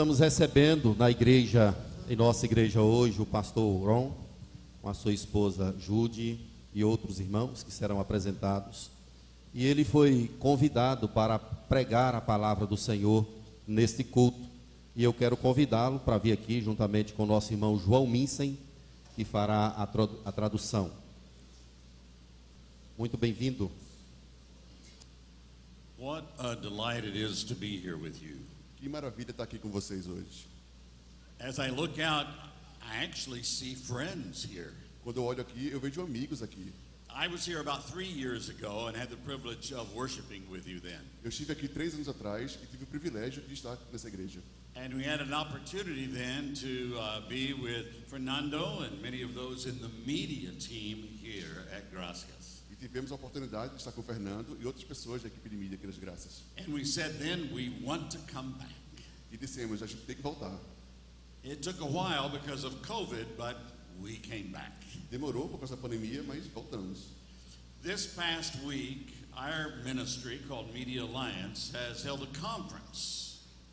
Estamos recebendo na igreja, em nossa igreja hoje, o pastor Ron, com a sua esposa Jude e outros irmãos que serão apresentados. E ele foi convidado para pregar a palavra do Senhor neste culto. E eu quero convidá-lo para vir aqui, juntamente com o nosso irmão João Minsen, que fará a, tra a tradução. Muito bem-vindo. What a delight it is to be here with you. Que maravilha estar aqui com vocês hoje. As I look out, I actually see friends here. Quando eu olho aqui, eu vejo amigos aqui. I was here about three years ago and had the privilege of worshiping with you then. Eu estive aqui três anos atrás e tive o privilégio de estar nessa igreja. And we had an opportunity then to uh, be with Fernando and many of those in the media team here at Gracias. Tivemos a oportunidade de estar com o Fernando e outras pessoas da equipe de mídia aqui das Graças. And we said then we want to come back. E dissemos, a gente tem que voltar. It took a while because of COVID, but we came back. Demorou por causa da pandemia, mas voltamos. This past week, our ministry called Media Alliance has held a conference.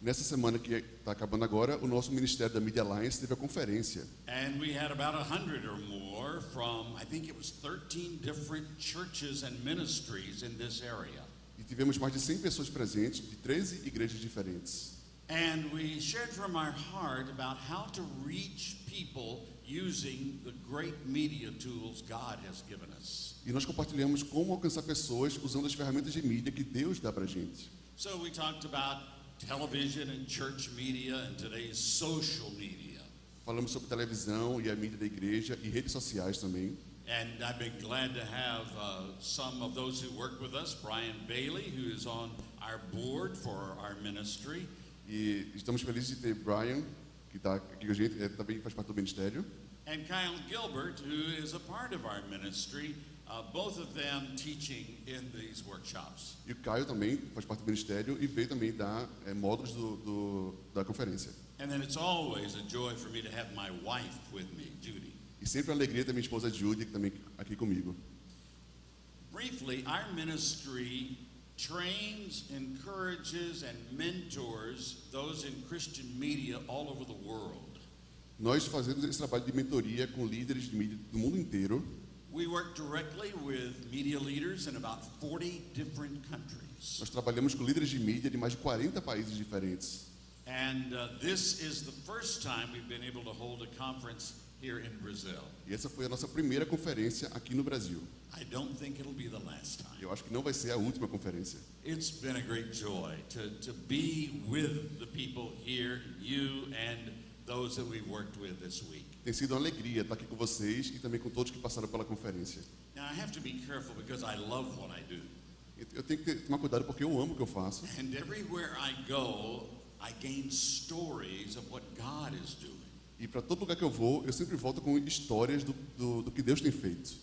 Nessa semana que está acabando agora, o nosso Ministério da Media Alliance teve a conferência. And we had about a hundred or more from, I think it was 13 different churches and ministries in this area. E tivemos mais de 100 pessoas presentes de 13 igrejas diferentes. And we shared from our heart about how to reach people using the great media tools God has given us. E nós compartilhamos como alcançar pessoas usando as ferramentas de mídia que Deus dá para gente. So we talked about television and church media and today's social media. Falamos sobre televisão e a mídia da igreja e redes sociais também. And I've been glad to have uh, some of those who work with us, Brian Bailey, who is on our board for our ministry, E estamos felizes de ter Brian, que está aqui com a gente, também faz parte do ministério, and Kyle Gilbert, who is a part of our ministry, uh, both of them teaching in these workshops. e o Caio também faz parte do ministério e veio também dar é, módulos do, do- da conferência. And then it's always a joy for me to have my wife with me, Judy. E sempre a alegria da minha esposa Judy, também aqui comigo. Briefly, our ministry trains, encourages, and mentors those in Christian media all over the world. Nós fazemos esse trabalho de mentoria com líderes de mídia do mundo inteiro. We work directly with media leaders in about 40 different countries. Nós trabalhamos com líderes de mídia de mais de 40 países diferentes. And uh, this is the first time we've been able to hold a conference here in Brazil. E essa foi a nossa primeira conferência aqui no Brasil. I don't think it'll be the last time. Eu acho que não vai ser a última conferência. It's been a great joy to, to be with the people here, you and those that we've worked with this week. Tem sido uma alegria estar aqui com vocês e também com todos que passaram pela conferência. Now, I have to be careful because I love what I do. Eu tenho que tomar cuidado porque eu amo o que eu faço. And everywhere I go, I gain stories of what God is doing. E para todo lugar que eu vou, eu sempre volto com histórias do, do, do que Deus tem feito.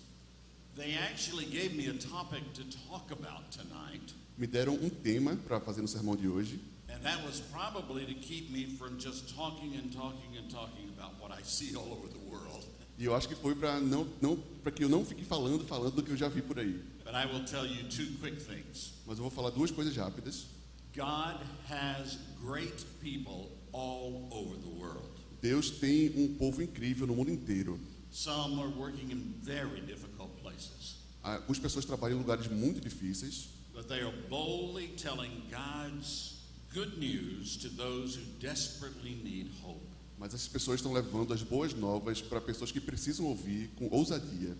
They actually gave me a topic to talk about tonight, Me deram um tema para fazer no sermão de hoje. That was probably to keep me from just talking and talking and talking about what I see all over the world. E eu acho que foi para não, não, para que eu não fique falando, falando do que eu já vi por aí. But I will tell you two quick things. Mas eu vou falar duas coisas rápidas. God has great people all over the world. Deus tem um povo incrível no mundo inteiro. Some are working in very difficult places, Ah, Algumas pessoas trabalham em lugares muito difíceis, but they are boldly telling God's good news to those who desperately need hope. mas essas pessoas estão levando as boas novas para pessoas que precisam ouvir com ousadia.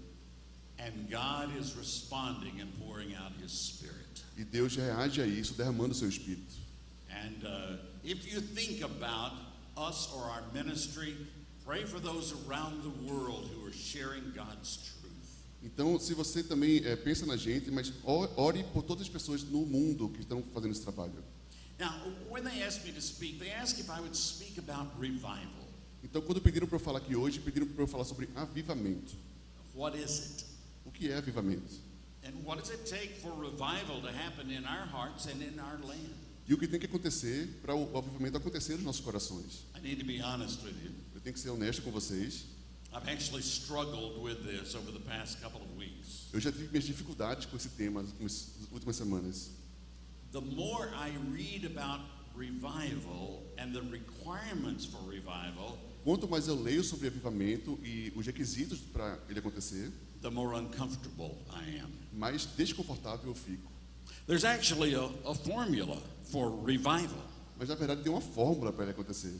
And God is responding and pouring out His Spirit. E Deus reage a isso derramando o seu espírito. And uh, if you think about us or our ministry, pray for those around the world who are sharing God's truth. Então, se você também eh, pensa na gente, mas ore por todas as pessoas no mundo que estão fazendo esse trabalho. Now, when they asked me to speak, they asked if I would speak about revival. Então, quando pediram para eu falar aqui hoje, pediram para eu falar sobre avivamento. What is it? O que é avivamento? And what does it take for revival to happen in our hearts and in our land? E o que tem que acontecer para o avivamento acontecer nos nossos corações? I need to be honest with you. Eu tenho que ser honesto com vocês. I've actually struggled with this over the past couple of weeks. Eu já tive minhas dificuldades com esse tema nas últimas- nas últimas semanas. The more I read about revival and the requirements for revival, Quanto mais eu leio sobre avivamento e os requisitos para ele acontecer, the more uncomfortable I am. mais desconfortável eu fico. There's actually a, a formula for revival. Mas na verdade tem uma fórmula para ele acontecer.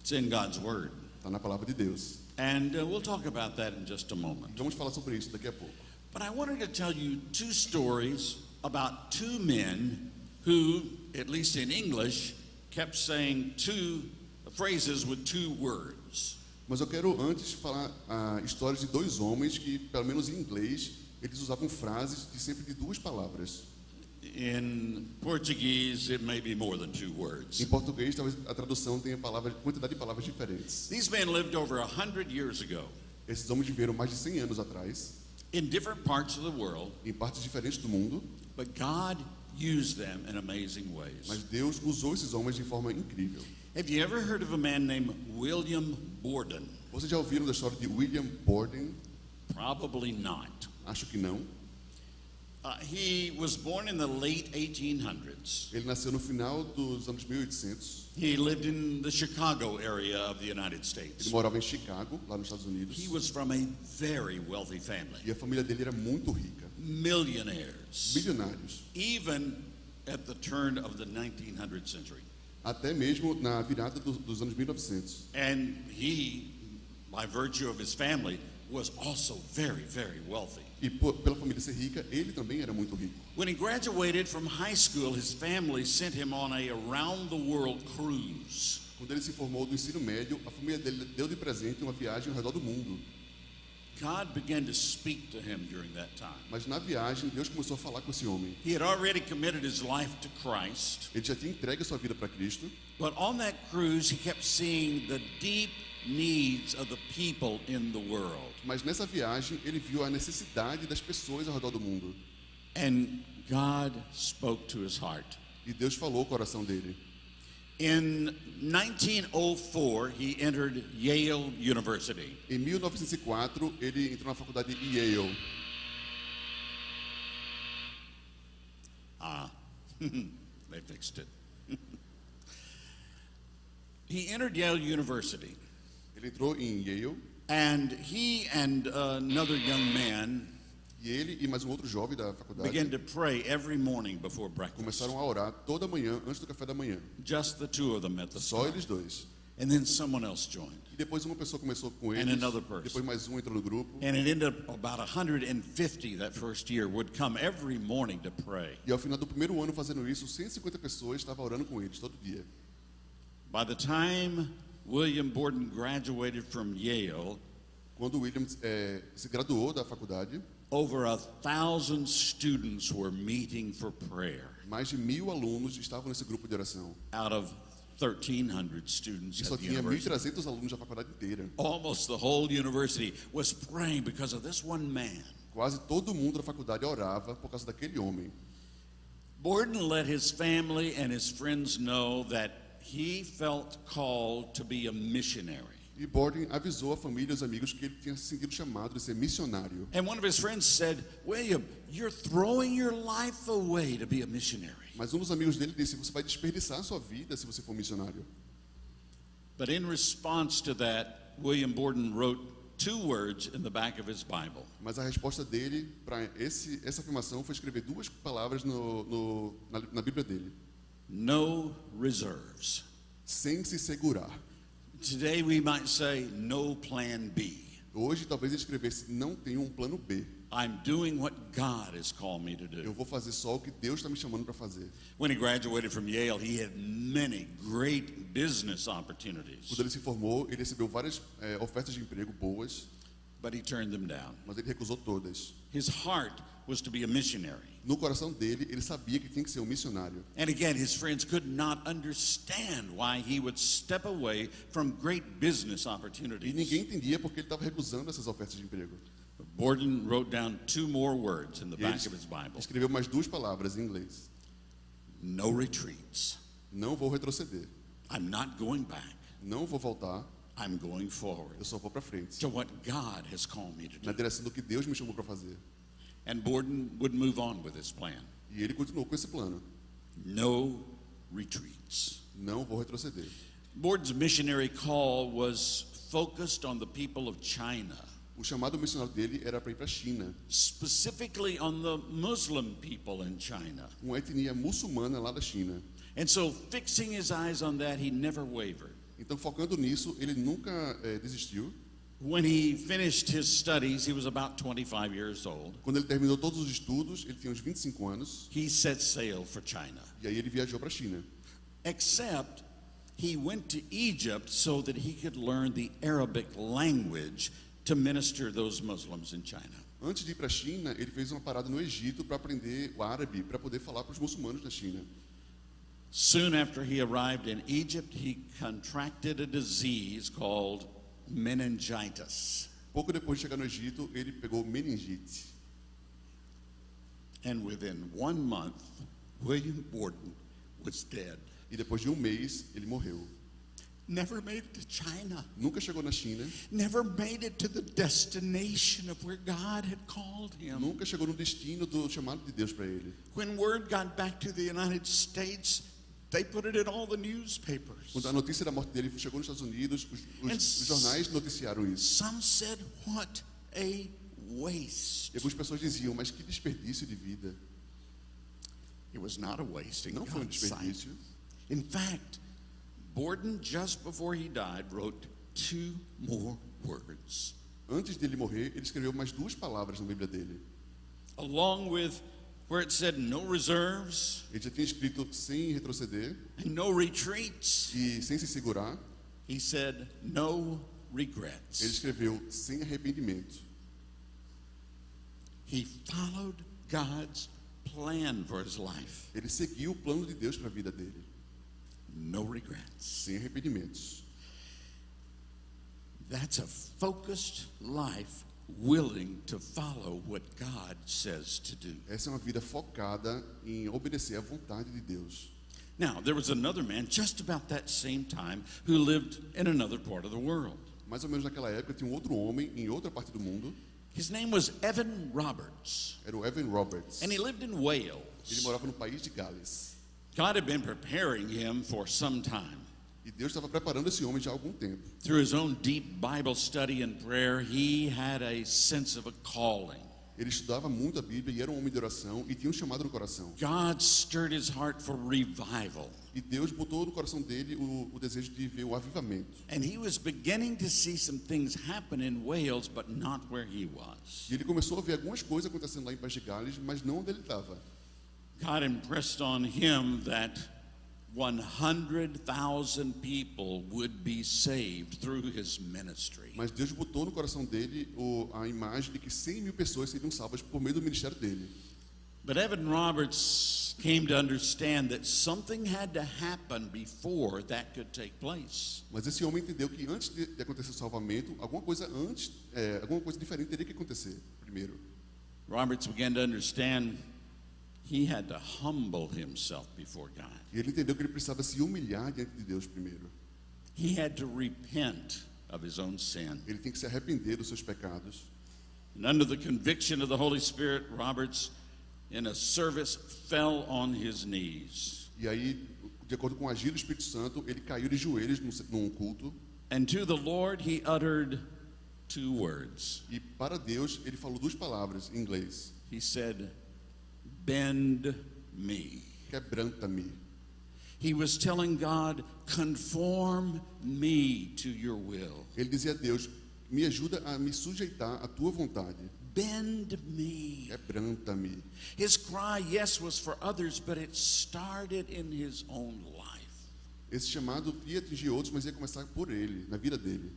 It's in God's Word. Está na palavra de Deus. And uh, we'll talk about that in just a moment. Vamos falar sobre isso daqui a pouco. But I wanted to tell you two stories about two men who, at least in English, kept saying two phrases with two words. Mas eu quero antes falar a história de dois homens que, pelo menos em inglês, eles usavam frases de sempre de duas palavras. In Portuguese, it may be more than two words. Em português, talvez a tradução tenha palavra, quantidade de palavras diferentes. These men lived over a hundred years ago Esses homens viveram mais de 100 anos atrás, in different parts of the world, em partes diferentes do mundo, but God used them in amazing ways. mas Deus usou esses homens de forma incrível. Have you ever heard of a man named William Borden? Vocês já ouviram da história de William Borden? Probably not. Acho que não. Uh, he was born in the late 1800s. Ele nasceu no final dos anos 1800. He lived in the Chicago area of the United Ele States. morava em Chicago, lá nos Estados Unidos. He was from a very wealthy family, E a família dele era muito rica. Millionaires, Bilionários. even at the turn of the 1900th century. Até mesmo na virada do- dos anos 1900. And he, by virtue of his family, was also very, very wealthy. E por- pela família ser rica, ele também era muito rico. When he graduated from high school, his family sent him on a around the world cruise. Quando ele se formou do ensino médio, a família dele deu de presente uma viagem ao redor do mundo. God began to speak to him during that time. Mas na viagem, Deus começou a falar com esse homem. He had already committed his life to Christ, Ele já tinha entregue sua vida para Cristo, but on that cruise, he kept seeing the deep needs of the people in the world. mas nessa viagem ele viu a necessidade das pessoas ao redor do mundo. And God spoke to his heart. E Deus falou ao coração dele. In 1904, he entered Yale University. Em 1904, ele entrou na faculdade de Yale. Ah, they fixed it. he entered Yale University, Ele entrou em Yale and he and uh, another young man e ele e mais um outro jovem da faculdade began to pray every morning before breakfast. começaram a orar toda manhã antes do café da manhã. Just the two of them at the Só start. eles dois. And then someone else joined. E depois uma pessoa começou com And eles. another person. Depois mais um entrou no grupo. And it ended up about 150 that first year would come every morning to pray. E ao final do primeiro ano fazendo isso, 150 pessoas estavam orando com eles todo dia. By the time William Borden graduated from Yale, Quando William eh, se graduou da faculdade, over a thousand students were meeting for prayer mais de mil alunos estavam nesse grupo de oração. out of 1,300 students E só at the tinha university. 1.300 alunos da faculdade inteira. Almost the whole university was praying because of this one man. Quase todo mundo da faculdade orava por causa daquele homem. Borden let his family and his friends know that he felt called to be a missionary. E Borden avisou a família e os amigos que ele tinha se sentido chamado de ser missionário. And one of his friends said, William, you're throwing your life away to be a missionary. Mas um dos amigos dele disse: Você vai desperdiçar a sua vida se você for missionário. But in response to that, William Borden wrote two words in the back of his Bible Mas a resposta dele para essa afirmação foi escrever duas palavras no, no, na, na Bíblia dele: No reserves. sem se segurar. Today we might say, No plan B. Hoje, talvez escrevesse: Não tenho um plano B. I'm doing what God has called me to Eu do. vou fazer só o que Deus está me chamando para fazer. When he graduated from Yale, he had many great business opportunities, Quando ele se formou, ele recebeu várias eh, ofertas de emprego boas, but he turned them down. mas ele recusou todas. His heart was to be a missionary. No coração dele, ele sabia que tinha que ser um missionário. And again, his friends could not understand why he would step away from great business E opportunities. ninguém entendia porque ele estava recusando essas ofertas de emprego. Borden wrote down two more words in the E back of his Bible escreveu mais duas palavras em inglês: no retreats. Não vou retroceder. I'm not going back. Não vou voltar. I'm going forward Eu só vou para frente. to what God has called me to Na do. direção do que Deus me chamou para fazer. And Borden would move on with his plan. E ele continuou com esse plano. No retreats. Não vou retroceder. Borden's missionary call was focused on the people of China, O chamado missionário dele era para ir para a China, specifically on the Muslim people in China. uma etnia muçulmana lá da China. And so, fixing his eyes on that, he never wavered. Então, focando nisso, ele nunca eh, desistiu. When he finished his studies, he was about 25 years old. Quando ele terminou todos os estudos, ele tinha uns 25 anos, He set sail for China. e aí ele viajou para a China. Except he went to Egypt so that he could learn the Arabic language to minister those Muslims in China. Antes de ir para a China, ele fez uma parada no Egito para aprender o árabe, para poder falar para os muçulmanos da China. Soon after he arrived in Egypt, he contracted a disease called meningitis. Pouco depois de chegar no Egito, ele pegou meningite. And within one month, William Borden was dead. E depois de um mês, ele morreu. Never made it to China. Nunca chegou na China, Never made it to the destination of where God had called him. nunca chegou no destino do chamado de Deus para ele. When word got back to the United States, they put it in all the newspapers. Quando a notícia da morte dele chegou nos Estados Unidos, os, os- os jornais noticiaram isso. Some said, What a waste. E algumas pessoas diziam, mas que desperdício de vida. It was not a waste in Não foi um desperdício. In fact, Borden, just before he died, wrote two more words, Antes dele morrer, ele escreveu mais duas palavras na Bíblia dele. along with where it said no reserves Ele já tinha escrito sem retroceder and no retreats. e sem se segurar. He said, No Ele regrets. escreveu sem arrependimento. He followed God's plan for his life. Ele seguiu o plano de Deus para a vida dele, No regrets. sem arrependimentos. That's a focused life willing to follow what God says to do. Essa é uma vida focada em obedecer à vontade de Deus. Now, there was another man just about that same time who lived in another part of the world. Mais ou menos naquela época tinha um outro homem em outra parte do mundo, His name was Evan Roberts, era o Evan Roberts. and he lived in Ele Wales. morava no país de Gales. God had been preparing him for some time. E Deus estava preparando esse homem já há algum tempo. Through his own deep Bible study and prayer, he had a sense of a calling. Ele estudava muito a Bíblia e era um homem de oração e tinha um chamado no coração. God stirred his heart for revival. E Deus botou no coração dele o, o desejo de ver o avivamento. And he was beginning to see some things happen in Wales, but not where he was. E ele começou a ver algumas coisas acontecendo lá em País de Gales, mas não onde ele estava. God impressed on him that 100,000 people would be saved through his ministry. Mas Deus botou no coração dele a imagem de que 100 mil pessoas seriam salvas por meio do ministério dele. But Evan Roberts came to understand that something had to happen before that could take place. Mas esse homem entendeu que antes de, de acontecer o salvamento, alguma coisa antes, é, alguma coisa diferente teria que acontecer primeiro. Roberts began to understand he had to humble himself before God. E ele entendeu que ele precisava se humilhar diante de Deus primeiro. He had to repent of his own sin. Ele tem que se arrepender dos seus pecados. And under the conviction of the Holy Spirit, Roberts, in a service, fell on his knees. E aí, de acordo com o agir do Espírito Santo, ele caiu de joelhos num, num culto. And to the Lord, he uttered two words. E para Deus, ele falou duas palavras em inglês: He said, Bend me. quebranta-me. He was telling God, Conform me to your will. Ele dizia a Deus: me ajuda a me sujeitar à tua vontade. Bend me. Quebranta-me. His cry, yes, was for others, but it started in his own life. Esse chamado ia atingir outros, mas ia começar por ele, na vida dele.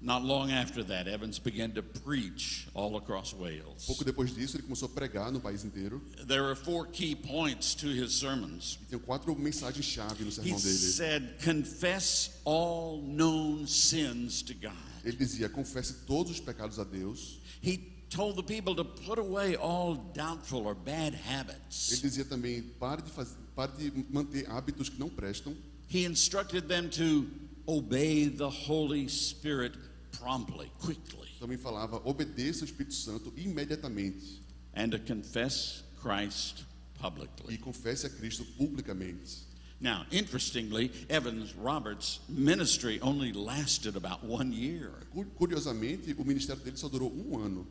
Not long after that, Evans began to preach all across Wales. Pouco depois disso, ele começou a pregar no país inteiro. There are four key points to his sermons. E tem quatro mensagens-chave no He sermão dele. said, Confess all known sins to God. Ele dizia: confesse todos os pecados a Deus. He told the people to put away all doubtful or bad Ele habits. dizia também: pare de, fazer, pare de manter hábitos que não prestam. He instructed them to obey the Holy Spirit promptly, quickly, Também falava: obedeça o Espírito Santo imediatamente. and to confess Christ publicly. e confesse a Cristo publicamente. Now, interestingly, Evans Roberts' ministry only lasted about one year. Cu- Curiosamente, o ministério dele só durou um ano.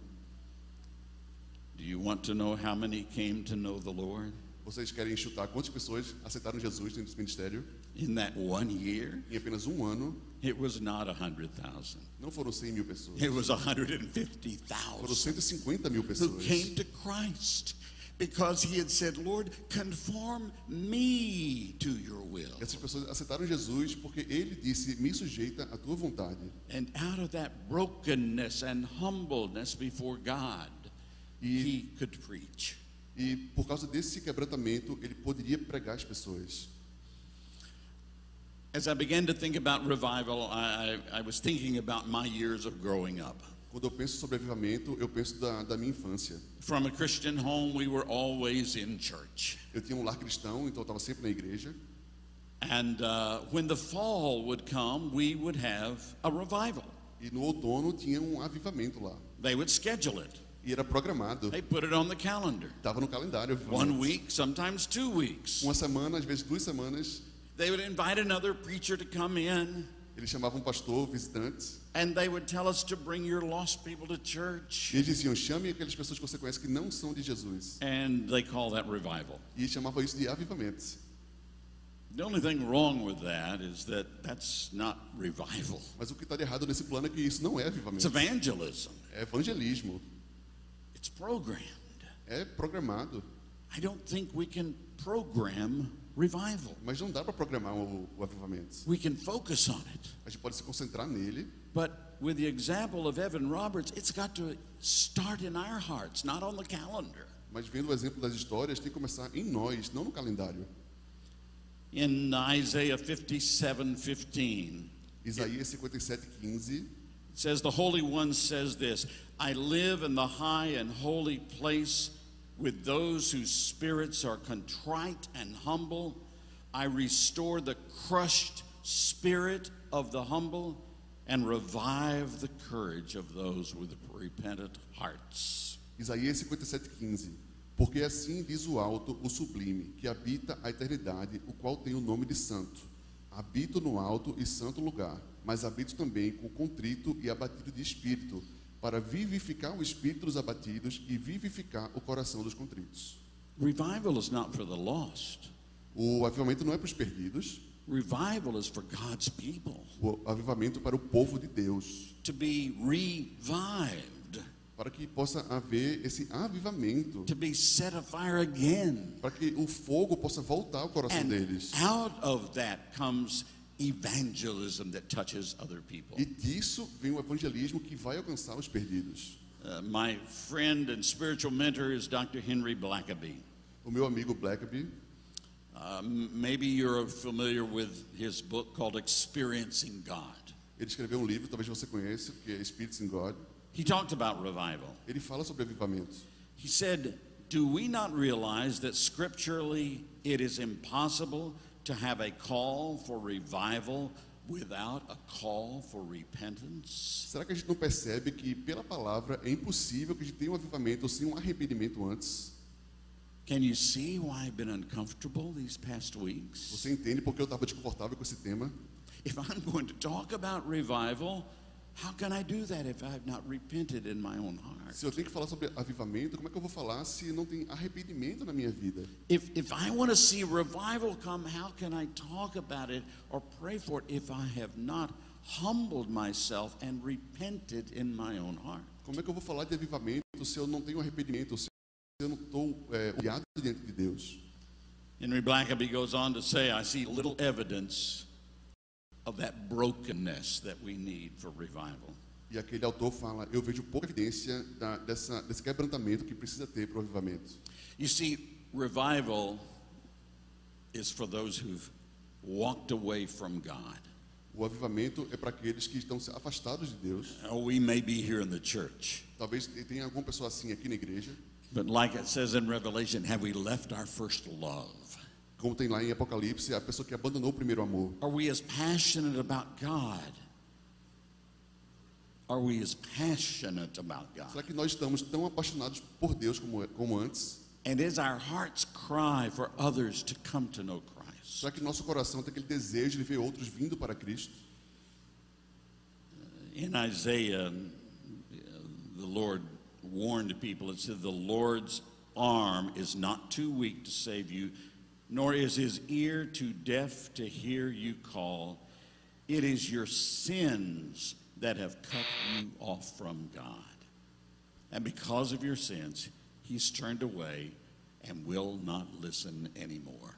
Do you want to know how many came to know the Lord Vocês querem chutar quantas pessoas aceitaram Jesus dentro desse ministério? In that one year? Em apenas um ano, It was not a 100,000. não foram 100 mil pessoas. It was Foram 150,000 150 mil who pessoas. came to Christ because he had said, Lord, conform me to your will. Essas pessoas aceitaram Jesus porque ele disse: Me sujeita à tua vontade. And out of that brokenness and humbleness before God, he could preach. E por causa desse quebrantamento, ele poderia pregar as pessoas. As I began to think about revival, I, I, was thinking about my years of growing up. Quando eu penso sobre avivamento, eu penso da, da minha infância. From a Christian home, we were always in church. Eu tinha um lar cristão, então eu estava sempre na igreja. And uh, when the fall would come, we would have a revival. E no outono tinha um avivamento lá. They would schedule it, E era programado. they put it on the calendar. Estava no calendário. One week, sometimes two weeks. Uma semana, às vezes duas semanas. They would invite another preacher to come in, Eles chamavam um pastor, visitantes. and they would tell us to bring your lost people to church. E eles diziam: chame aquelas pessoas que você conhece que não são de Jesus. And they call that revival. E chamava isso de avivamento. The only thing wrong with that is that that's not revival, Mas o que está errado nesse plano é que isso não é it's avivamento. evangelism, É evangelismo. it's programmed. É programado. I don't think we can program revival. Mas não dá para programar o, o avivamento. We can focus on it. A gente pode se concentrar nele. But with the example of Evan Roberts, it's got to start in our hearts, not on the calendar. Mas vendo o exemplo das histórias, tem que começar em nós, não no calendário. In Isaiah 57 15, Isaías 57, 15. it says, The Holy One says this I live in the high and holy place with those whose spirits are contrite and humble. I restore the crushed spirit of the humble and revive the courage of those with repentant hearts. Isaías 57, 15. Porque assim diz o alto, o sublime, que habita a eternidade, o qual tem o nome de santo. Habito no alto e santo lugar, mas habito também com contrito e abatido de espírito, para vivificar o espírito dos abatidos e vivificar o coração dos contritos. Revival is not for the lost. O avivamento não é para os perdidos, Revival is for God's people o avivamento para o povo de Deus, to be revived, para que possa haver esse avivamento, to be set afire again. para que o fogo possa voltar ao coração And deles. out of that comes evangelism that touches other people. E disso vem o evangelismo que vai alcançar os perdidos. Uh, my friend and spiritual mentor is Dr. Henry Blackaby. O meu amigo Blackaby, Uh, maybe you're familiar with his book called Experiencing God. ele escreveu um livro, talvez você conheça, que é Spirits in God. He talked about revival. Ele fala sobre avivamento. He said, Do we not realize that scripturally it is impossible to have a call for revival without a call for repentance? Será que a gente não percebe que pela palavra é impossível que a gente tenha um avivamento sem um arrependimento antes? Can you see why I've been uncomfortable these past weeks? Você entende porque eu estava desconfortável com esse tema? If I'm going to talk about revival, how can I do that if I've not repented in my own heart? Se eu tenho que falar sobre avivamento, como é que eu vou falar se não tem arrependimento na minha vida? If, if I want to see revival come, how can I talk about it or pray for it if I have not humbled myself and repented in my own heart? Como é que eu vou falar de avivamento se eu não tenho arrependimento, se eu não estou é, humilhado diante de Deus? Henry Blackaby goes on to say, I see little evidence of that brokenness that we need for revival. E aquele autor fala: Eu vejo pouca evidência da, dessa, desse quebrantamento que precisa ter para o avivamento. You see, revival is for those who've walked away from God. O avivamento é para aqueles que estão afastados de Deus. Oh, we may be here in the church, Talvez tenha alguma pessoa assim aqui na igreja, but like it says in Revelation, have we left our first love? Como tem lá em Apocalipse, a pessoa que abandonou o primeiro amor. Are we as passionate about God? Are we as passionate about God? Será que nós estamos tão apaixonados por Deus como, como antes? And is our heart's cry for others to come to know Christ? Será que nosso coração tem aquele desejo de ver outros vindo para Cristo? In Isaiah, the Lord warned people. It said, The Lord's arm is not too weak to save you, nor is his ear too deaf to hear you call. It is your sins that have cut you off from God. And because of your sins, he's turned away and will not listen anymore.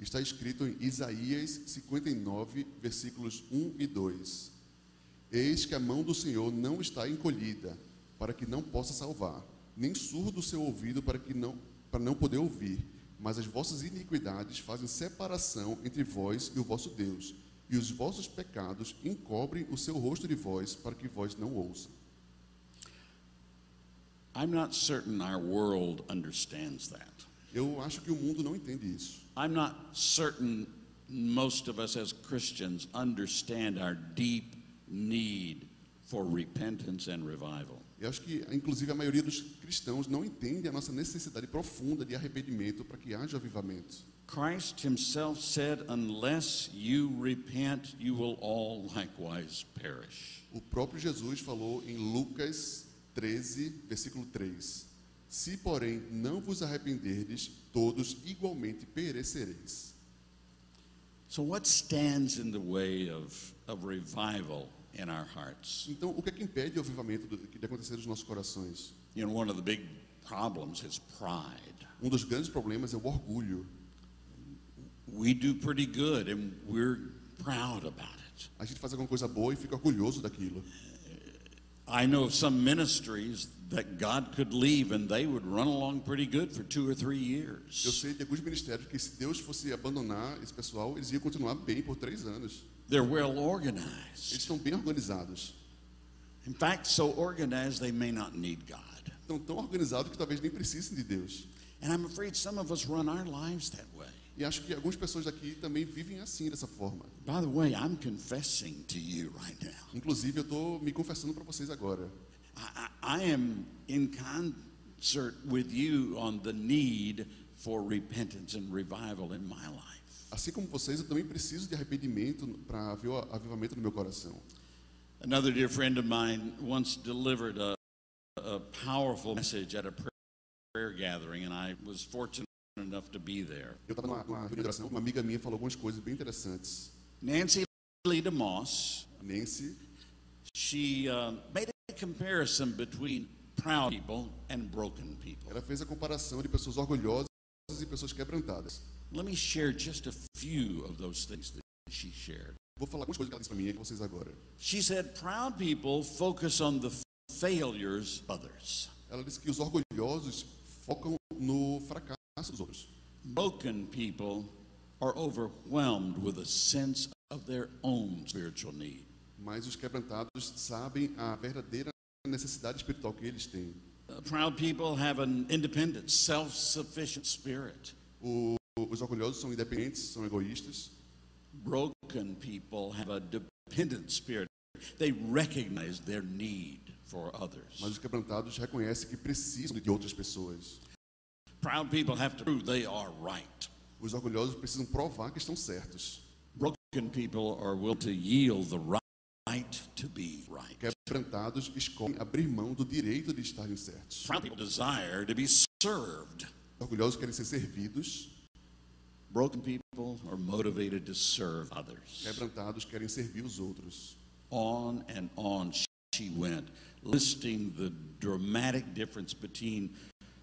Está escrito em Isaías 59, versículos 1 e 2. Eis que a mão do Senhor não está encolhida, para que não possa salvar, nem surdo o seu ouvido para que não para não poder ouvir, mas as vossas iniquidades fazem separação entre vós e o vosso Deus, e os vossos pecados encobrem o seu rosto de vós, para que vós não ouçam. I'm not certain our world understands that. Eu acho que o mundo não entende isso. I'm not certain most of us as Christians understand our deep need for repentance and revival. Eu acho que, inclusive, a maioria dos cristãos não entende a nossa necessidade profunda de arrependimento para que haja avivamento. Christ himself said, Unless you repent, you will all likewise perish. O próprio Jesus falou em Lucas 13, versículo 3: Se, porém, não vos arrependerdes, todos igualmente perecereis. So, what stands in the way of, of revival in our hearts? Então, o que é que impede o avivamento do- de acontecer nos nossos corações? You know, one of the big problems is pride. Um dos grandes problemas é o orgulho. We do pretty good and we're proud about it. A gente faz alguma coisa boa e fica orgulhoso daquilo. I know of some ministries that God could leave and they would run along pretty good for two or three Eu years. sei de alguns ministérios que, se Deus fosse abandonar esse pessoal, eles iam continuar bem por três anos. They're well Eles organized. estão bem organizados. In fact, so organized they may not need God. Estão tão organizados que talvez nem precisem de Deus. And I'm afraid some of us run our lives that way. E acho que algumas pessoas daqui também vivem assim, dessa forma. By the way, I'm confessing to you right now. Inclusive, eu estou me confessando para vocês agora. I, I, I am in concert with you on the need for repentance and revival in my life. Assim como vocês, eu também preciso de arrependimento para ver o avivamento no meu coração. Another dear friend of mine once delivered a, a powerful message at a prayer, gathering, and I was fortunate enough to be there. Eu estava numa, numa reunião uma amiga minha falou algumas coisas bem interessantes. Nancy Lee DeMoss, Nancy, she uh, made a comparison between proud people and broken people. ela fez a comparação de pessoas orgulhosas e pessoas quebrantadas. Let me share just a few of those things that she shared. Vou falar algumas coisas que ela disse para mim com vocês agora. She said, Proud people focus on the failures of others. Ela disse que os orgulhosos focam no fracasso dos outros. Broken people are overwhelmed with a sense of their own spiritual need. Mas os quebrantados sabem a verdadeira necessidade espiritual que eles têm. Uh, proud people have an independent, self sufficient spirit. O- os orgulhosos são independentes, são egoístas. Broken people have a dependent spirit. They recognize their need for others. Mas os quebrantados reconhecem que precisam de outras pessoas. Proud people have to prove they are right. Os orgulhosos precisam provar que estão certos. Broken people are willing to yield the right to be right. Quebrantados escolhem abrir mão do direito de estarem certos. Proud people desire to be served. Orgulhosos querem ser servidos. Broken people are motivated to serve others. Quebrantados querem servir os outros. On and on she went, listing the dramatic difference between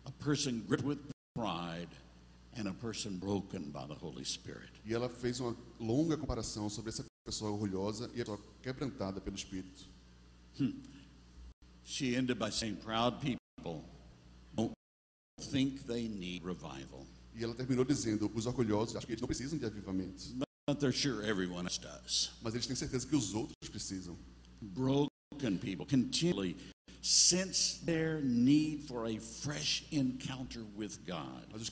a person gripped with pride and a person broken by the Holy Spirit. E ela fez uma longa comparação sobre essa pessoa orgulhosa e a pessoa quebrantada pelo Espírito. Hmm. She ended by saying, Proud people don't think they need revival, E ela terminou dizendo: os orgulhosos acham que eles não precisam de avivamento, but they're sure everyone else does. mas eles têm certeza que os outros precisam. Broken people continually sense their need for a fresh encounter with God. Mas os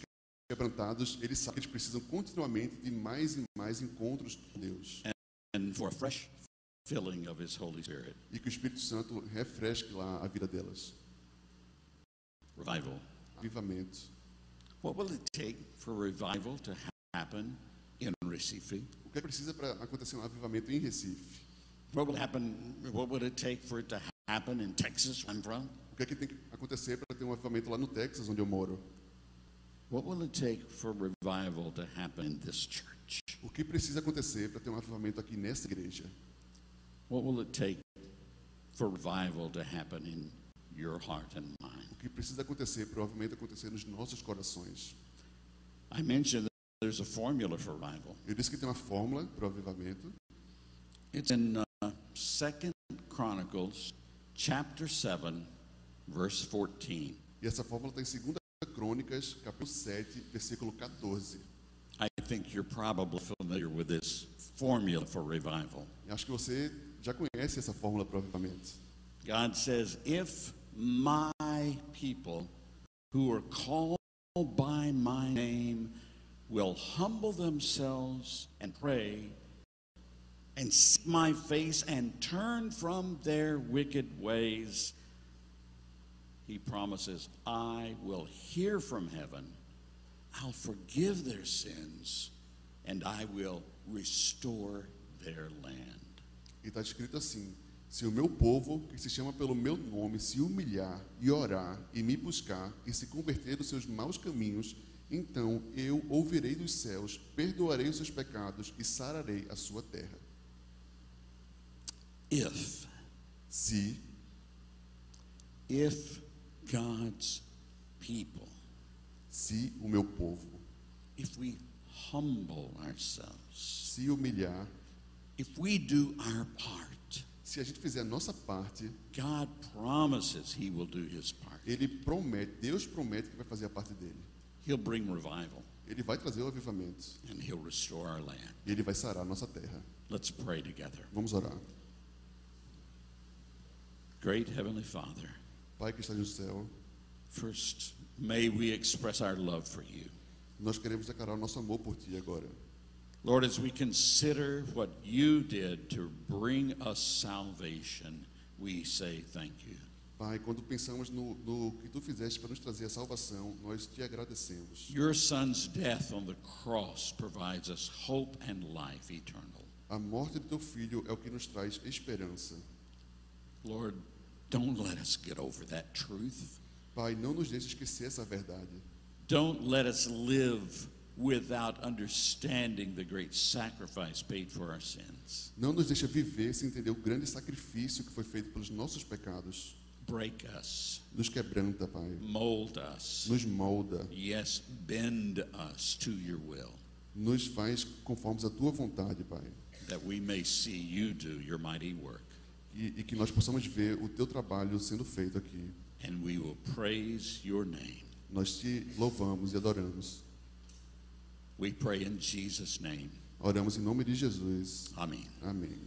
quebrantados, eles sabem que eles precisam continuamente de mais e mais encontros com Deus. and for a fresh filling of His Holy Spirit. E que o Espírito Santo refresque lá a vida delas. Revival. Avivamento. What will it take for revival to happen in Recife? O que é precisa para acontecer um avivamento em Recife? What will happen? What would it take for it to happen in Texas, where I'm from? O que é que tem que acontecer para ter um avivamento lá no Texas, onde eu moro? What will it take for revival to happen in this church? O que precisa acontecer para ter um avivamento aqui nessa igreja? What will it take for revival to happen in your heart and mind? O que precisa acontecer avivamento acontecer nos nossos corações? I mentioned that there's a formula for revival. Eu disse que tem uma fórmula para o avivamento. It's in uh, Second Chronicles, chapter seven, verse fourteen. E essa fórmula está em 2 Crônicas, capítulo 7, versículo 14. I think you're probably familiar with this formula for revival. Eu acho que você já conhece essa fórmula para o avivamento. God says, If my people who are called by my name will humble themselves and pray and seek my face and turn from their wicked ways, he promises, I will hear from heaven, I'll forgive their sins, and I will restore their land. E está escrito assim: Se o meu povo, que se chama pelo meu nome, se humilhar e orar e me buscar e se converter dos seus maus caminhos, então eu ouvirei dos céus, perdoarei os seus pecados e sararei a sua terra. If. Se, if God's people, se o meu povo. If we humble ourselves, se humilhar, if we do our part, se a gente fizer a nossa parte, God promises He will do His part. ele promete, Deus promete que vai fazer a parte dele. He'll bring revival Ele vai trazer o avivamento. and He'll restore our land. Ele vai sarar a nossa terra. Let's pray together. Vamos orar. Great Heavenly Father, Pai que está no céu, first, may we express our love for you. nós queremos declarar o nosso amor por ti agora. Lord, as we consider what you did to bring us salvation, we say thank you. Pai, quando pensamos no, no que tu fizeste para nos trazer a salvação, nós te agradecemos. Your Son's death on the cross provides us hope and life eternal. A morte do teu filho é o que nos traz esperança. Lord, don't let us get over that truth. Pai, não nos deixe esquecer essa verdade. Don't let us live without understanding the great sacrifice paid for our sins. Não nos deixe viver sem entender o grande sacrifício que foi feito pelos nossos pecados. Break us, Nos quebranta, Pai. mold us, Nos molda. yes, bend us to your will, Nos faz conformes à tua vontade, Pai. that we may see you do your mighty work. E, e que nós possamos ver o teu trabalho sendo feito aqui. And we will praise your name. Nós te louvamos e adoramos. We pray in Jesus' name. Oramos em nome de Jesus. Amen. Amém.